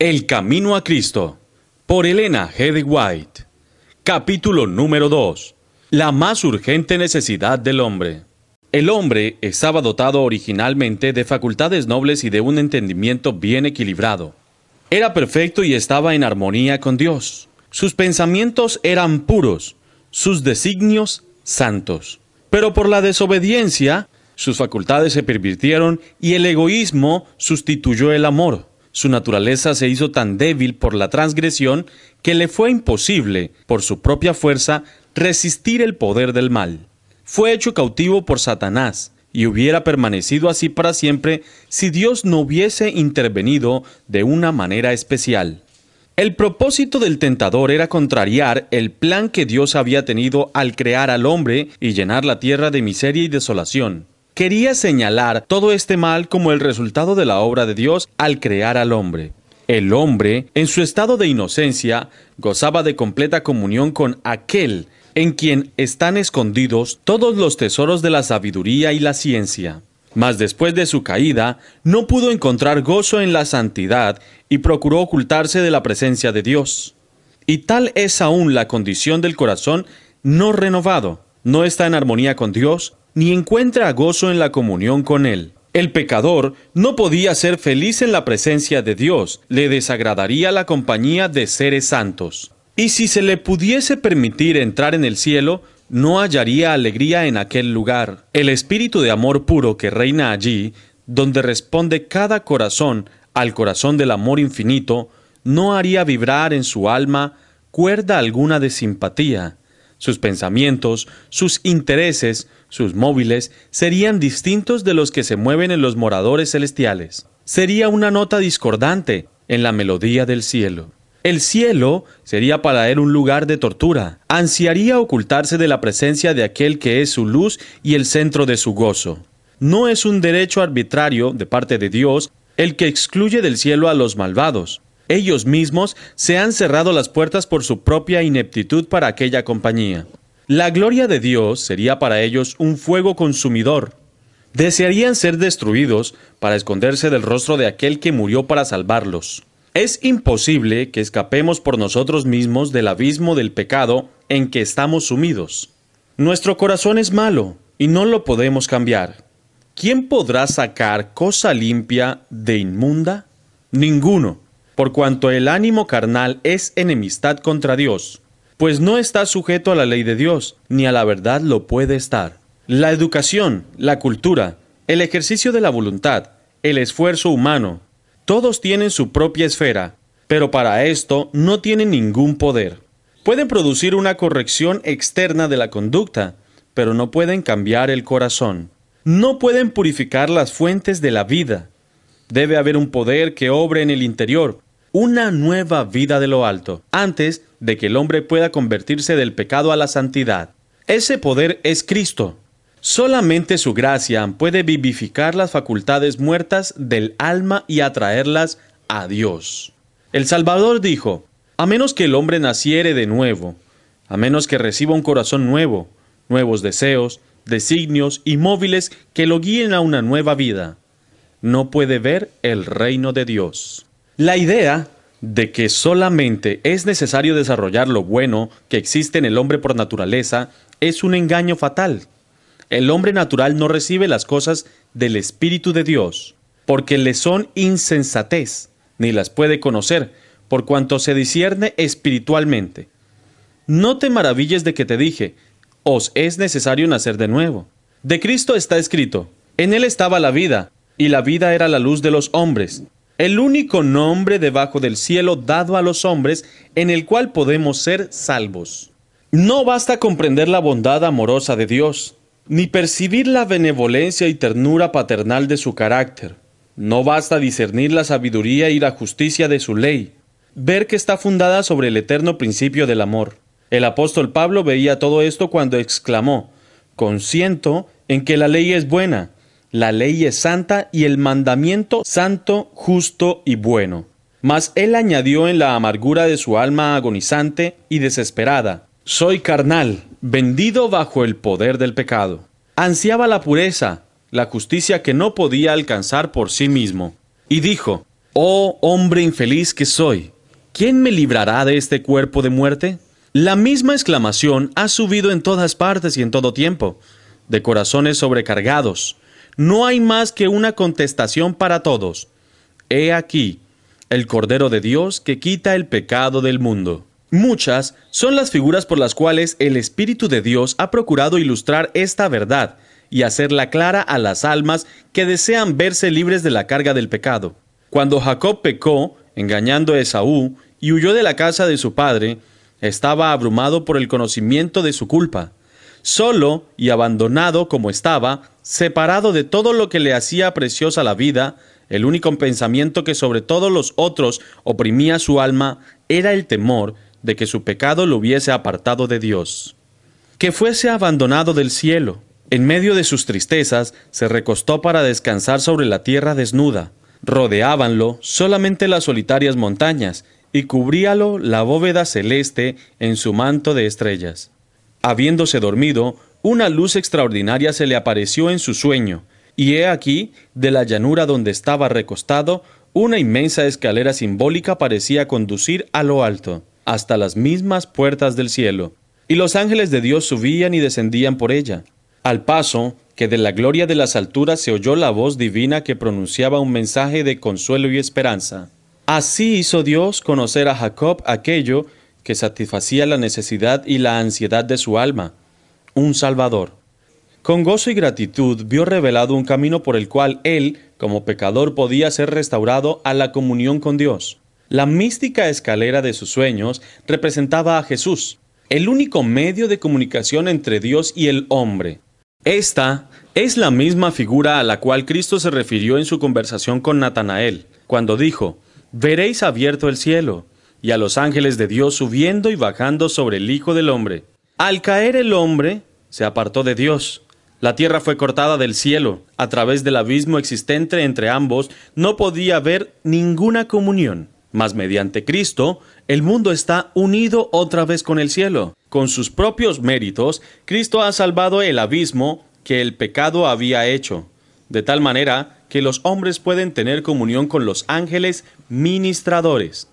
El Camino a Cristo, por Elena G. White. Capítulo número 2. La más urgente necesidad del hombre. El hombre estaba dotado originalmente de facultades nobles y de un entendimiento bien equilibrado. Era perfecto y estaba en armonía con Dios. Sus pensamientos eran puros, sus designios santos. Pero por la desobediencia, sus facultades se pervirtieron y el egoísmo sustituyó el amor. Su naturaleza se hizo tan débil por la transgresión que le fue imposible, por su propia fuerza, resistir el poder del mal. Fue hecho cautivo por Satanás, y hubiera permanecido así para siempre si Dios no hubiese intervenido de una manera especial. El propósito del tentador era contrariar el plan que Dios había tenido al crear al hombre y llenar la tierra de miseria y desolación quería señalar todo este mal como el resultado de la obra de Dios al crear al hombre. El hombre, en su estado de inocencia, gozaba de completa comunión con aquel en quien están escondidos todos los tesoros de la sabiduría y la ciencia. Mas después de su caída, no pudo encontrar gozo en la santidad y procuró ocultarse de la presencia de Dios. Y tal es aún la condición del corazón no renovado. No está en armonía con Dios, ni encuentra gozo en la comunión con Él. El pecador no podía ser feliz en la presencia de Dios, le desagradaría la compañía de seres santos. Y si se le pudiese permitir entrar en el cielo, no hallaría alegría en aquel lugar. El espíritu de amor puro que reina allí, donde responde cada corazón al corazón del amor infinito, no haría vibrar en su alma cuerda alguna de simpatía. Sus pensamientos, sus intereses, sus móviles serían distintos de los que se mueven en los moradores celestiales. Sería una nota discordante en la melodía del cielo. El cielo sería para él un lugar de tortura. Ansiaría ocultarse de la presencia de aquel que es su luz y el centro de su gozo. No es un derecho arbitrario de parte de Dios el que excluye del cielo a los malvados. Ellos mismos se han cerrado las puertas por su propia ineptitud para aquella compañía. La gloria de Dios sería para ellos un fuego consumidor. Desearían ser destruidos para esconderse del rostro de aquel que murió para salvarlos. Es imposible que escapemos por nosotros mismos del abismo del pecado en que estamos sumidos. Nuestro corazón es malo y no lo podemos cambiar. ¿Quién podrá sacar cosa limpia de inmunda? Ninguno, por cuanto el ánimo carnal es enemistad contra Dios pues no está sujeto a la ley de Dios, ni a la verdad lo puede estar. La educación, la cultura, el ejercicio de la voluntad, el esfuerzo humano, todos tienen su propia esfera, pero para esto no tienen ningún poder. Pueden producir una corrección externa de la conducta, pero no pueden cambiar el corazón. No pueden purificar las fuentes de la vida. Debe haber un poder que obre en el interior, una nueva vida de lo alto, antes de que el hombre pueda convertirse del pecado a la santidad. Ese poder es Cristo. Solamente su gracia puede vivificar las facultades muertas del alma y atraerlas a Dios. El Salvador dijo, a menos que el hombre naciere de nuevo, a menos que reciba un corazón nuevo, nuevos deseos, designios y móviles que lo guíen a una nueva vida, no puede ver el reino de Dios. La idea de que solamente es necesario desarrollar lo bueno que existe en el hombre por naturaleza es un engaño fatal. El hombre natural no recibe las cosas del Espíritu de Dios, porque le son insensatez, ni las puede conocer, por cuanto se discierne espiritualmente. No te maravilles de que te dije, os es necesario nacer de nuevo. De Cristo está escrito, en él estaba la vida, y la vida era la luz de los hombres el único nombre debajo del cielo dado a los hombres en el cual podemos ser salvos. No basta comprender la bondad amorosa de Dios, ni percibir la benevolencia y ternura paternal de su carácter. No basta discernir la sabiduría y la justicia de su ley, ver que está fundada sobre el eterno principio del amor. El apóstol Pablo veía todo esto cuando exclamó, Consiento en que la ley es buena, la ley es santa y el mandamiento santo, justo y bueno. Mas él añadió en la amargura de su alma agonizante y desesperada, Soy carnal, vendido bajo el poder del pecado. Ansiaba la pureza, la justicia que no podía alcanzar por sí mismo. Y dijo, Oh hombre infeliz que soy, ¿quién me librará de este cuerpo de muerte? La misma exclamación ha subido en todas partes y en todo tiempo, de corazones sobrecargados. No hay más que una contestación para todos. He aquí, el Cordero de Dios que quita el pecado del mundo. Muchas son las figuras por las cuales el Espíritu de Dios ha procurado ilustrar esta verdad y hacerla clara a las almas que desean verse libres de la carga del pecado. Cuando Jacob pecó, engañando a Esaú, y huyó de la casa de su padre, estaba abrumado por el conocimiento de su culpa. Solo y abandonado como estaba, separado de todo lo que le hacía preciosa la vida, el único pensamiento que sobre todos los otros oprimía su alma era el temor de que su pecado lo hubiese apartado de Dios. Que fuese abandonado del cielo. En medio de sus tristezas, se recostó para descansar sobre la tierra desnuda. Rodeábanlo solamente las solitarias montañas, y cubríalo la bóveda celeste en su manto de estrellas. Habiéndose dormido, una luz extraordinaria se le apareció en su sueño, y he aquí, de la llanura donde estaba recostado, una inmensa escalera simbólica parecía conducir a lo alto, hasta las mismas puertas del cielo, y los ángeles de Dios subían y descendían por ella, al paso que de la gloria de las alturas se oyó la voz divina que pronunciaba un mensaje de consuelo y esperanza. Así hizo Dios conocer a Jacob aquello que satisfacía la necesidad y la ansiedad de su alma, un Salvador. Con gozo y gratitud vio revelado un camino por el cual él, como pecador, podía ser restaurado a la comunión con Dios. La mística escalera de sus sueños representaba a Jesús, el único medio de comunicación entre Dios y el hombre. Esta es la misma figura a la cual Cristo se refirió en su conversación con Natanael, cuando dijo, veréis abierto el cielo, y a los ángeles de Dios subiendo y bajando sobre el Hijo del Hombre. Al caer el hombre, se apartó de Dios. La tierra fue cortada del cielo. A través del abismo existente entre ambos no podía haber ninguna comunión. Mas mediante Cristo, el mundo está unido otra vez con el cielo. Con sus propios méritos, Cristo ha salvado el abismo que el pecado había hecho, de tal manera que los hombres pueden tener comunión con los ángeles ministradores.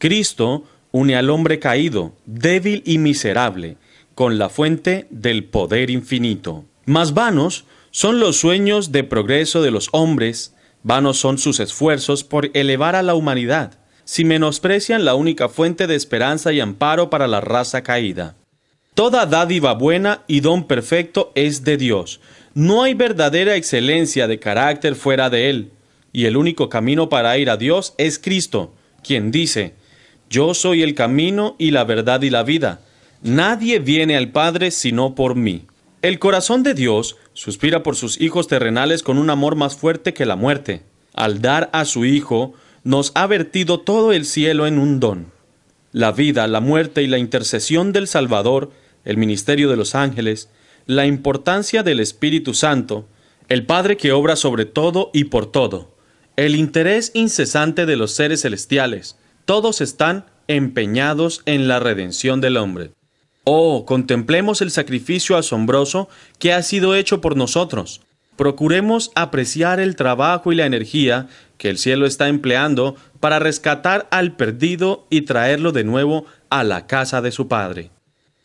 Cristo une al hombre caído, débil y miserable, con la fuente del poder infinito. Más vanos son los sueños de progreso de los hombres, vanos son sus esfuerzos por elevar a la humanidad, si menosprecian la única fuente de esperanza y amparo para la raza caída. Toda dádiva buena y don perfecto es de Dios. No hay verdadera excelencia de carácter fuera de Él, y el único camino para ir a Dios es Cristo, quien dice, Yo soy el camino y la verdad y la vida. Nadie viene al Padre sino por mí. El corazón de Dios suspira por sus hijos terrenales con un amor más fuerte que la muerte. Al dar a su Hijo, nos ha vertido todo el cielo en un don. La vida, la muerte y la intercesión del Salvador, el ministerio de los ángeles, la importancia del Espíritu Santo, el Padre que obra sobre todo y por todo, el interés incesante de los seres celestiales, todos están empeñados en la redención del hombre. Oh, contemplemos el sacrificio asombroso que ha sido hecho por nosotros. Procuremos apreciar el trabajo y la energía que el cielo está empleando para rescatar al perdido y traerlo de nuevo a la casa de su Padre.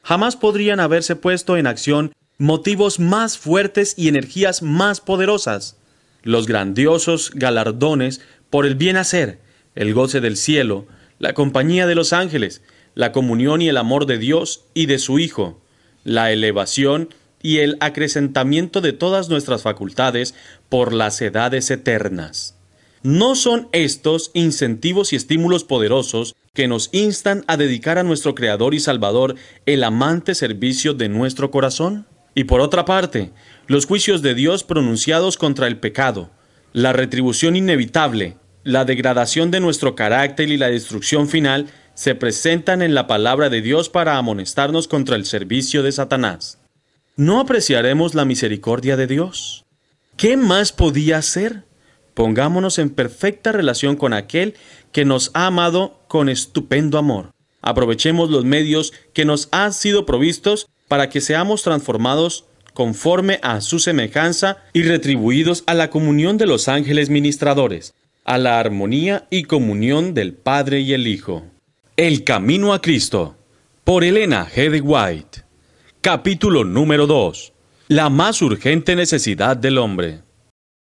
Jamás podrían haberse puesto en acción motivos más fuertes y energías más poderosas. Los grandiosos galardones por el bien hacer, el goce del cielo, la compañía de los ángeles, la comunión y el amor de Dios y de su Hijo, la elevación y el acrecentamiento de todas nuestras facultades por las edades eternas. ¿No son estos incentivos y estímulos poderosos que nos instan a dedicar a nuestro Creador y Salvador el amante servicio de nuestro corazón? Y por otra parte, los juicios de Dios pronunciados contra el pecado, la retribución inevitable, la degradación de nuestro carácter y la destrucción final se presentan en la palabra de Dios para amonestarnos contra el servicio de Satanás. ¿No apreciaremos la misericordia de Dios? ¿Qué más podía hacer? Pongámonos en perfecta relación con aquel que nos ha amado con estupendo amor. Aprovechemos los medios que nos han sido provistos para que seamos transformados conforme a su semejanza y retribuidos a la comunión de los ángeles ministradores. a la armonía y comunión del Padre y el Hijo. El Camino a Cristo, por Elena G. White. Capítulo número 2. La más urgente necesidad del hombre.